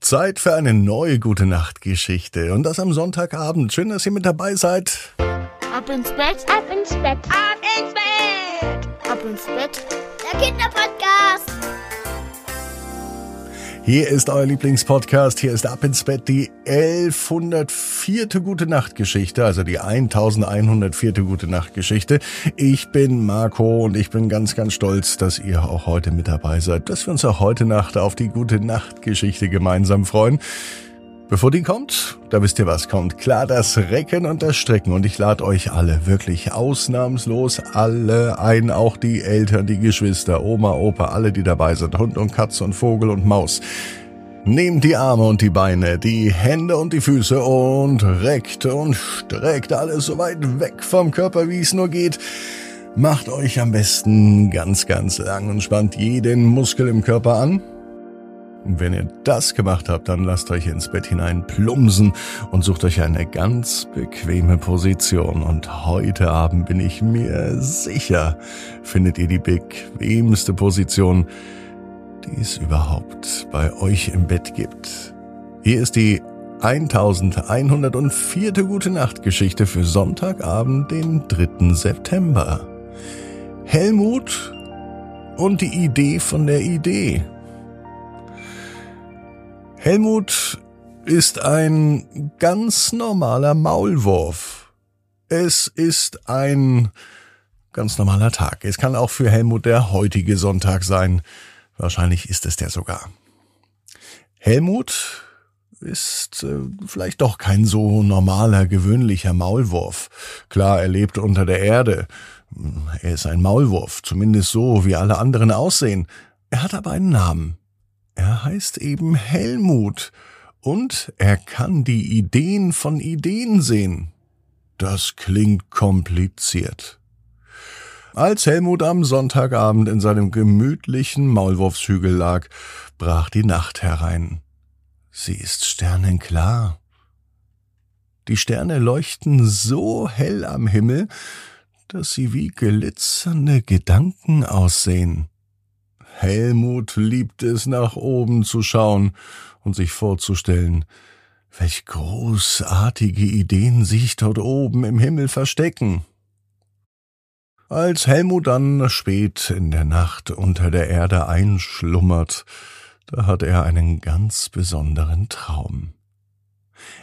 Zeit für eine neue gute Nachtgeschichte und das am Sonntagabend. Schön, dass ihr mit dabei seid. Ab ins Bett, ab ins Bett, ab ins Bett, ab ins Bett. Der Kinderpodcast. Hier ist euer Lieblingspodcast. Hier ist Ab ins Bett die 1104. Gute Nachtgeschichte, also die 1104. Gute Nachtgeschichte. Ich bin Marco und ich bin ganz, ganz stolz, dass ihr auch heute mit dabei seid, dass wir uns auch heute Nacht auf die Gute Nachtgeschichte gemeinsam freuen. Bevor die kommt, da wisst ihr, was kommt. Klar, das Recken und das Strecken. Und ich lade euch alle, wirklich ausnahmslos alle ein, auch die Eltern, die Geschwister, Oma, Opa, alle, die dabei sind, Hund und Katze und Vogel und Maus. Nehmt die Arme und die Beine, die Hände und die Füße und reckt und streckt alles so weit weg vom Körper, wie es nur geht. Macht euch am besten ganz, ganz lang und spannt jeden Muskel im Körper an. Wenn ihr das gemacht habt, dann lasst euch ins Bett hinein plumsen und sucht euch eine ganz bequeme Position. Und heute Abend bin ich mir sicher, findet ihr die bequemste Position, die es überhaupt bei euch im Bett gibt. Hier ist die 1104. Gute Nacht Geschichte für Sonntagabend, den 3. September. Helmut und die Idee von der Idee. Helmut ist ein ganz normaler Maulwurf. Es ist ein ganz normaler Tag. Es kann auch für Helmut der heutige Sonntag sein. Wahrscheinlich ist es der sogar. Helmut ist äh, vielleicht doch kein so normaler, gewöhnlicher Maulwurf. Klar, er lebt unter der Erde. Er ist ein Maulwurf, zumindest so, wie alle anderen aussehen. Er hat aber einen Namen. Er heißt eben Helmut und er kann die Ideen von Ideen sehen. Das klingt kompliziert. Als Helmut am Sonntagabend in seinem gemütlichen Maulwurfshügel lag, brach die Nacht herein. Sie ist sternenklar. Die Sterne leuchten so hell am Himmel, dass sie wie glitzernde Gedanken aussehen. Helmut liebt es, nach oben zu schauen und sich vorzustellen, welch großartige Ideen sich dort oben im Himmel verstecken. Als Helmut dann spät in der Nacht unter der Erde einschlummert, da hat er einen ganz besonderen Traum.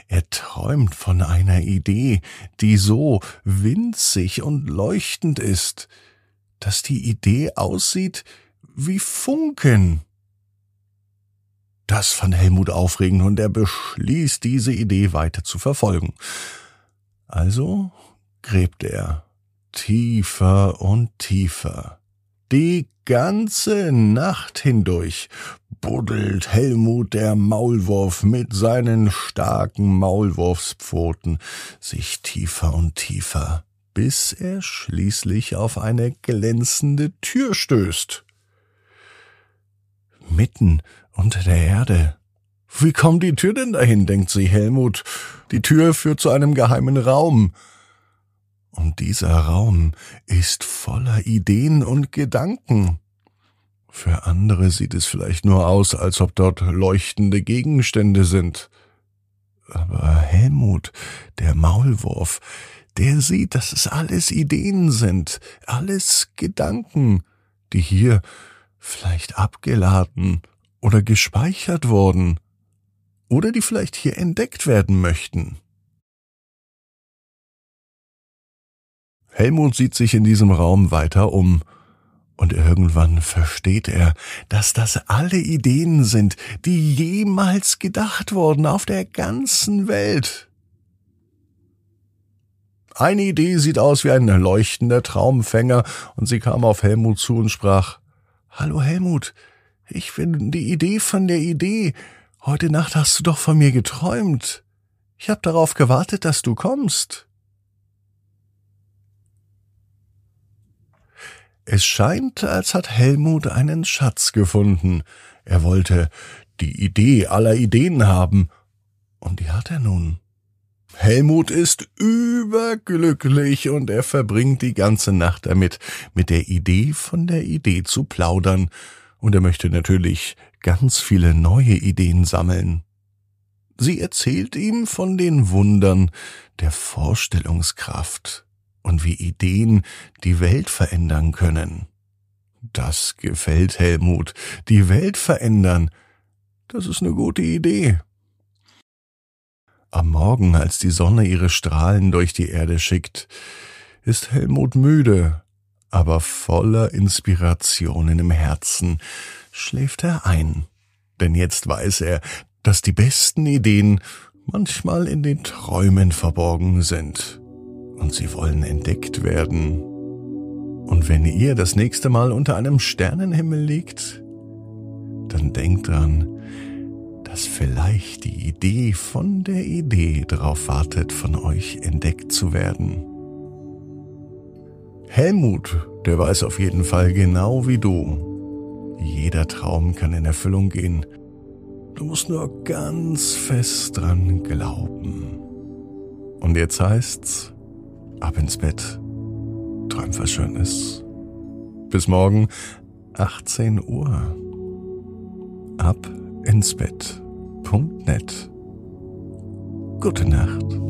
Er träumt von einer Idee, die so winzig und leuchtend ist, dass die Idee aussieht wie Funken. Das fand Helmut aufregend und er beschließt, diese Idee weiter zu verfolgen. Also gräbt er tiefer und tiefer. Die ganze Nacht hindurch buddelt Helmut der Maulwurf mit seinen starken Maulwurfspfoten sich tiefer und tiefer, bis er schließlich auf eine glänzende Tür stößt mitten unter der Erde. Wie kommt die Tür denn dahin, denkt sich Helmut. Die Tür führt zu einem geheimen Raum. Und dieser Raum ist voller Ideen und Gedanken. Für andere sieht es vielleicht nur aus, als ob dort leuchtende Gegenstände sind. Aber Helmut, der Maulwurf, der sieht, dass es alles Ideen sind, alles Gedanken, die hier vielleicht abgeladen oder gespeichert wurden oder die vielleicht hier entdeckt werden möchten. Helmut sieht sich in diesem Raum weiter um, und irgendwann versteht er, dass das alle Ideen sind, die jemals gedacht wurden auf der ganzen Welt. Eine Idee sieht aus wie ein leuchtender Traumfänger, und sie kam auf Helmut zu und sprach Hallo Helmut, ich bin die Idee von der Idee. Heute Nacht hast du doch von mir geträumt. Ich hab darauf gewartet, dass du kommst. Es scheint, als hat Helmut einen Schatz gefunden. Er wollte die Idee aller Ideen haben, und die hat er nun. Helmut ist überglücklich und er verbringt die ganze Nacht damit, mit der Idee von der Idee zu plaudern. Und er möchte natürlich ganz viele neue Ideen sammeln. Sie erzählt ihm von den Wundern der Vorstellungskraft und wie Ideen die Welt verändern können. Das gefällt Helmut. Die Welt verändern. Das ist eine gute Idee. Am Morgen, als die Sonne ihre Strahlen durch die Erde schickt, ist Helmut müde, aber voller Inspirationen im Herzen schläft er ein. Denn jetzt weiß er, dass die besten Ideen manchmal in den Träumen verborgen sind und sie wollen entdeckt werden. Und wenn ihr das nächste Mal unter einem Sternenhimmel liegt, dann denkt dran, dass vielleicht die Idee von der Idee darauf wartet, von euch entdeckt zu werden. Helmut, der weiß auf jeden Fall genau wie du. Jeder Traum kann in Erfüllung gehen. Du musst nur ganz fest dran glauben. Und jetzt heißt's, ab ins Bett. Träum was Schönes. Bis morgen, 18 Uhr. Ab ins Bett. Gute Nacht.